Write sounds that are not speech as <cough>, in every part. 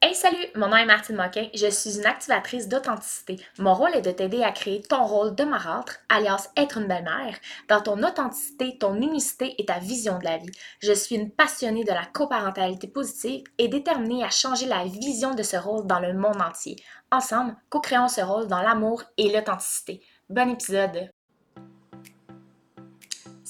Hey salut, mon nom est Martine Moquin, je suis une activatrice d'authenticité. Mon rôle est de t'aider à créer ton rôle de marâtre, alias être une belle-mère, dans ton authenticité, ton unicité et ta vision de la vie. Je suis une passionnée de la coparentalité positive et déterminée à changer la vision de ce rôle dans le monde entier. Ensemble, co-créons ce rôle dans l'amour et l'authenticité. Bon épisode!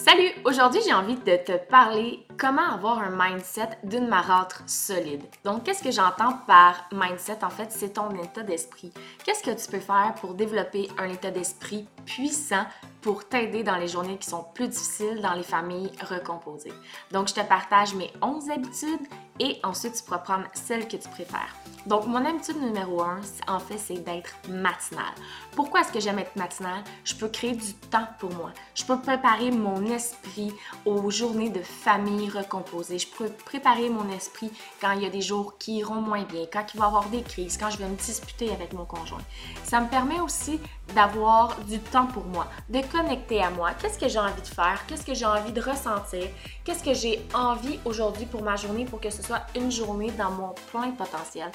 Salut! Aujourd'hui, j'ai envie de te parler comment avoir un mindset d'une marâtre solide. Donc, qu'est-ce que j'entends par mindset? En fait, c'est ton état d'esprit. Qu'est-ce que tu peux faire pour développer un état d'esprit puissant pour t'aider dans les journées qui sont plus difficiles dans les familles recomposées? Donc, je te partage mes 11 habitudes et ensuite, tu pourras prendre celle que tu préfères. Donc, mon habitude numéro un, en fait, c'est d'être matinale. Pourquoi est-ce que j'aime être matinale? Je peux créer du temps pour moi. Je peux préparer mon esprit aux journées de famille recomposée. Je peux préparer mon esprit quand il y a des jours qui iront moins bien, quand il va y avoir des crises, quand je vais me disputer avec mon conjoint. Ça me permet aussi d'avoir du temps pour moi, de connecter à moi. Qu'est-ce que j'ai envie de faire? Qu'est-ce que j'ai envie de ressentir? Qu'est-ce que j'ai envie aujourd'hui pour ma journée pour que ce une journée dans mon plein potentiel?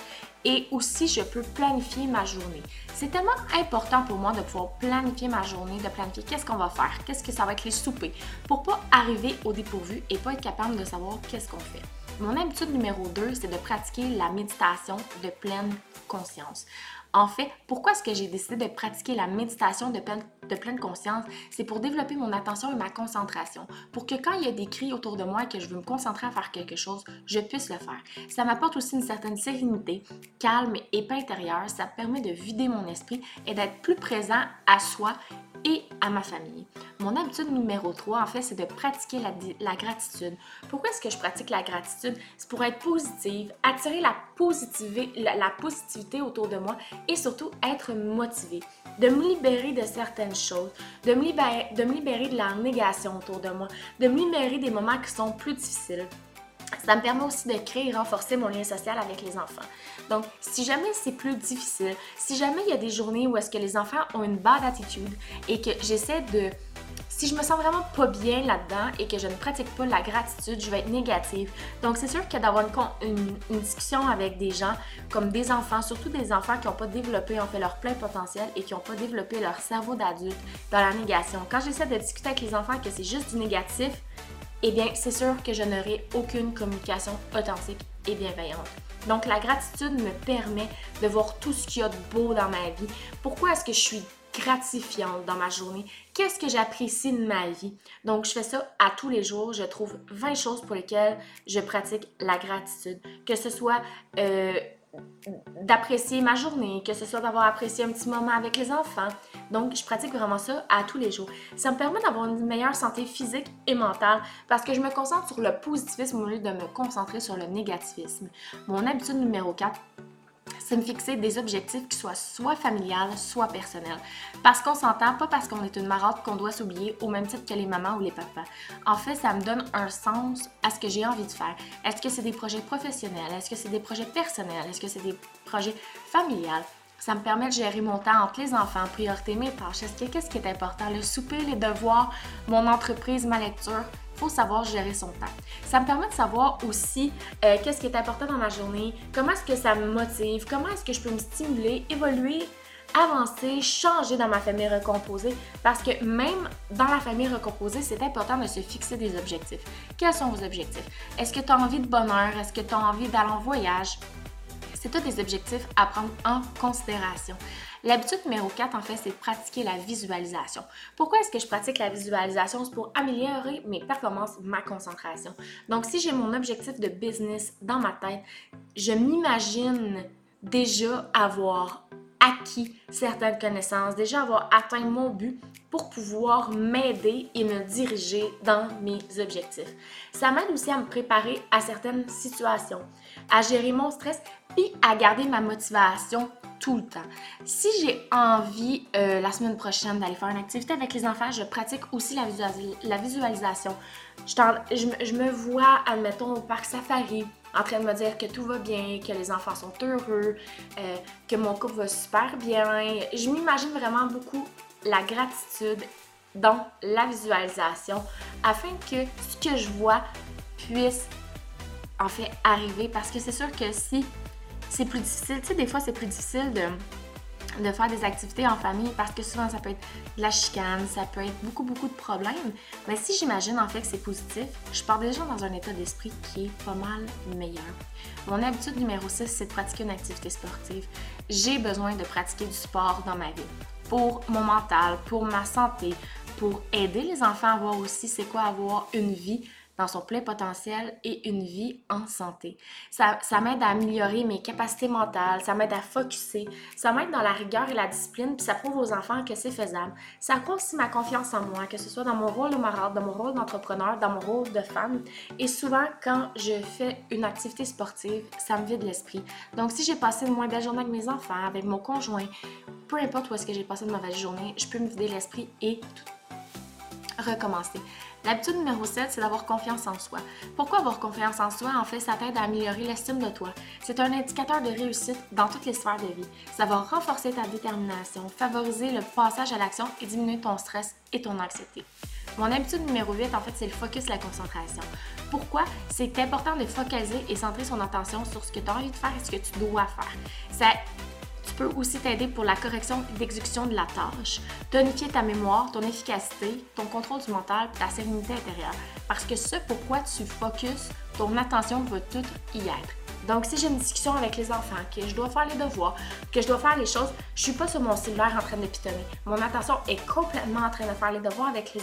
Et aussi, je peux planifier ma journée. C'est tellement important pour moi de pouvoir planifier ma journée, de planifier qu'est-ce qu'on va faire, qu'est-ce que ça va être les soupers, pour pas arriver au dépourvu et pas être capable de savoir qu'est-ce qu'on fait. Mon habitude numéro 2, c'est de pratiquer la méditation de pleine conscience. En fait, pourquoi est-ce que j'ai décidé de pratiquer la méditation de pleine, conscience? C'est pour développer mon attention et ma concentration. Pour que quand il y a des cris autour de moi et que je veux me concentrer à faire quelque chose, je puisse le faire. Ça m'apporte aussi une certaine sérénité, calme et paix intérieure. Ça permet de vider mon esprit et d'être plus présent à soi et à ma famille. Mon habitude numéro 3, en fait, c'est de pratiquer la, gratitude. Pourquoi est-ce que je pratique la gratitude? C'est pour être positive, attirer la, la, la positivité autour de moi et surtout être motivée. De me libérer de certaines choses, de me, libérer, de me libérer de la négation autour de moi, de me libérer des moments qui sont plus difficiles. Ça me permet aussi de créer et renforcer mon lien social avec les enfants. Donc, si jamais c'est plus difficile, si jamais il y a des journées où est-ce que les enfants ont une bad attitude et que j'essaie de si je me sens vraiment pas bien là-dedans et que je ne pratique pas la gratitude, je vais être négative. Donc, c'est sûr que d'avoir une, discussion avec des gens comme des enfants, surtout des enfants qui n'ont pas développé en fait leur plein potentiel et qui n'ont pas développé leur cerveau d'adulte dans la négation. Quand j'essaie de discuter avec les enfants que c'est juste du négatif, eh bien, c'est sûr que je n'aurai aucune communication authentique et bienveillante. Donc, la gratitude me permet de voir tout ce qu'il y a de beau dans ma vie. Pourquoi est-ce que je suis gratifiante dans ma journée? Qu'est-ce que j'apprécie de ma vie? Donc, je fais ça à tous les jours. Je trouve 20 choses pour lesquelles je pratique la gratitude. Que ce soit euh, d'apprécier ma journée, que ce soit d'avoir apprécié un petit moment avec les enfants. Donc, je pratique vraiment ça à tous les jours. Ça me permet d'avoir une meilleure santé physique et mentale parce que je me concentre sur le positivisme au lieu de me concentrer sur le négativisme. Mon habitude numéro 4, c'est me fixer des objectifs qui soient soit familiales, soit personnels. Parce qu'on s'entend, pas parce qu'on est une marotte qu'on doit s'oublier au même titre que les mamans ou les papas. En fait, ça me donne un sens à ce que j'ai envie de faire. Est-ce que c'est des projets professionnels? Est-ce que c'est des projets personnels? Est-ce que c'est des projets familiales? Ça me permet de gérer mon temps entre les enfants, priorité mes tâches. Est-ce que qu'est-ce qui est important? Le souper, les devoirs, mon entreprise, ma lecture faut savoir gérer son temps. Ça me permet de savoir aussi euh, qu'est-ce qui est important dans ma journée, comment est-ce que ça me motive, comment est-ce que je peux me stimuler, évoluer, avancer, changer dans ma famille recomposée. Parce que même dans la famille recomposée, c'est important de se fixer des objectifs. Quels sont vos objectifs? Est-ce que tu as envie de bonheur? Est-ce que tu as envie d'aller en voyage? C'est tous des objectifs à prendre en considération. L'habitude numéro 4, en fait, c'est de pratiquer la visualisation. Pourquoi est-ce que je pratique la visualisation? C'est pour améliorer mes performances, ma concentration. Donc, si j'ai mon objectif de business dans ma tête, je m'imagine déjà avoir acquis certaines connaissances, déjà avoir atteint mon but pour pouvoir m'aider et me diriger dans mes objectifs. Ça m'aide aussi à me préparer à certaines situations, à gérer mon stress puis à garder ma motivation tout le temps. Si j'ai envie euh, la semaine prochaine d'aller faire une activité avec les enfants, je pratique aussi la, visualisation. Je, je, me vois, admettons, au parc safari, en train de me dire que tout va bien, que les enfants sont heureux, euh, que mon couple va super bien. Je m'imagine vraiment beaucoup la gratitude dans la visualisation afin que ce que je vois puisse en fait arriver parce que c'est sûr que si c'est plus difficile. Tu sais, des fois, c'est plus difficile de de faire des activités en famille parce que souvent ça peut être de la chicane, ça peut être beaucoup beaucoup de problèmes. Mais si j'imagine en fait que c'est positif, je pars déjà dans un état d'esprit qui est pas mal meilleur. Mon habitude numéro 6, c'est de pratiquer une activité sportive. J'ai besoin de pratiquer du sport dans ma vie pour mon mental, pour ma santé, pour aider les enfants à voir aussi c'est quoi avoir une vie dans son plein potentiel et une vie en santé. Ça, ça m'aide à améliorer mes capacités mentales, ça m'aide à focuser, ça m'aide dans la rigueur et la discipline, puis ça prouve aux enfants que c'est faisable. Ça aussi ma confiance en moi, que ce soit dans mon rôle de marade, dans mon rôle d'entrepreneur, dans mon rôle de femme. Et souvent, quand je fais une activité sportive, ça me vide l'esprit. Donc, si j'ai passé une moins belle journée avec mes enfants, avec mon conjoint, peu importe où est-ce que j'ai passé une mauvaise journée, je peux me vider l'esprit et recommencer. L'habitude numéro 7, c'est d'avoir confiance en soi. Pourquoi avoir confiance en soi? En fait, ça t'aide à améliorer l'estime de toi. C'est un indicateur de réussite dans toutes les sphères de vie. Ça va renforcer ta détermination, favoriser le passage à l'action et diminuer ton stress et ton anxiété. Mon habitude numéro 8, en fait, c'est le focus, la concentration. Pourquoi? C'est important de focaliser et centrer son attention sur ce que tu as envie de faire et ce que tu dois faire. Ça peut aussi t'aider pour la correction et de la tâche, tonifier ta mémoire, ton efficacité, ton contrôle du mental, ta sérénité intérieure. Parce que ce pourquoi tu focuses, ton attention va tout y être. Donc, si j'ai une discussion avec les enfants, que je dois faire les devoirs, que je dois faire les choses, je suis pas sur mon cellulaire en train de pitonner. Mon attention est complètement en train de faire les devoirs avec les,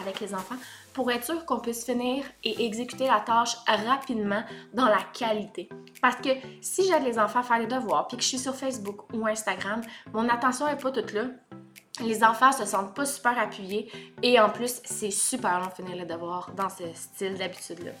avec les enfants pour être sûr qu'on puisse finir et exécuter la tâche rapidement dans la qualité. Parce que si j'aide les enfants à faire les devoirs, puis que je suis sur Facebook ou Instagram, mon attention est pas toute là les enfants se sentent pas super appuyés et en plus, c'est super long de finir les devoirs dans ce style d'habitude-là.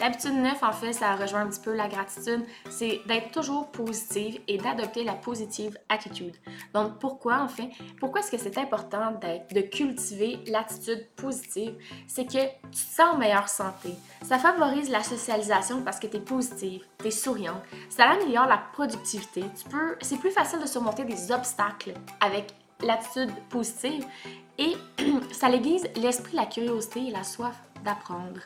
L'habitude 9, en fait, ça rejoint un petit peu la gratitude, c'est d'être toujours positive et d'adopter la positive attitude. Donc, pourquoi, en fait, pourquoi est-ce que c'est important de cultiver l'attitude positive? C'est que tu te sens en meilleure santé. Ça favorise la socialisation parce que tu es positive, tu es souriante. Ça améliore la productivité. C'est plus facile de surmonter des obstacles avec l'attitude positive et <clears throat> ça l'aiguise l'esprit, la curiosité et la soif d'apprendre.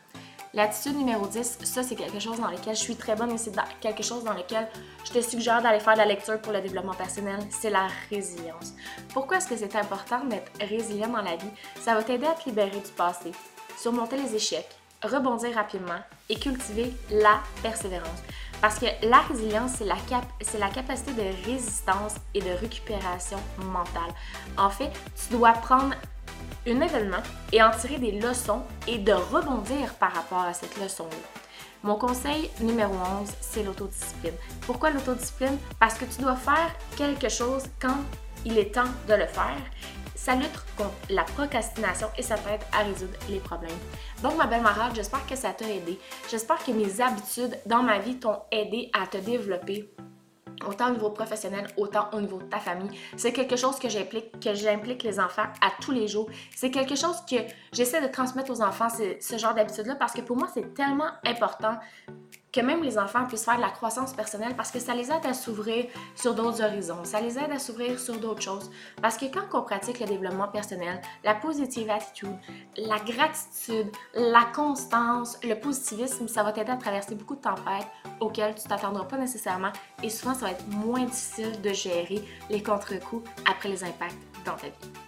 L'attitude numéro 10, ça c'est quelque chose dans lequel je suis très bonne et c'est quelque chose dans lequel je te suggère d'aller faire de la lecture pour le développement personnel, c'est la résilience. Pourquoi est-ce que c'est important d'être résilient dans la vie? Ça va t'aider à te libérer du passé, surmonter les échecs, rebondir rapidement et cultiver la persévérance. Parce que la résilience, c'est la, cap la capacité de résistance et de récupération mentale. En fait, tu dois prendre un événement et en tirer des leçons et de rebondir par rapport à cette leçon-là. Mon conseil numéro 11, c'est l'autodiscipline. Pourquoi l'autodiscipline? Parce que tu dois faire quelque chose quand il est temps de le faire ça lutte contre la procrastination et ça t'aide à résoudre les problèmes. Donc, ma belle marade, j'espère que ça t'a aidé. J'espère que mes habitudes dans ma vie t'ont aidé à te développer autant au niveau professionnel, autant au niveau de ta famille. C'est quelque chose que j'implique, que j'implique les enfants à tous les jours. C'est quelque chose que j'essaie de transmettre aux enfants, ce genre d'habitude-là, parce que pour moi, c'est tellement important que même les enfants puissent faire de la croissance personnelle parce que ça les aide à s'ouvrir sur d'autres horizons, ça les aide à s'ouvrir sur d'autres choses. Parce que quand on pratique le développement personnel, la positive attitude, la gratitude, la constance, le positivisme, ça va t'aider à traverser beaucoup de tempêtes auxquelles tu t'attendras pas nécessairement et souvent ça va être moins difficile de gérer les contre-coups après les impacts dans ta vie.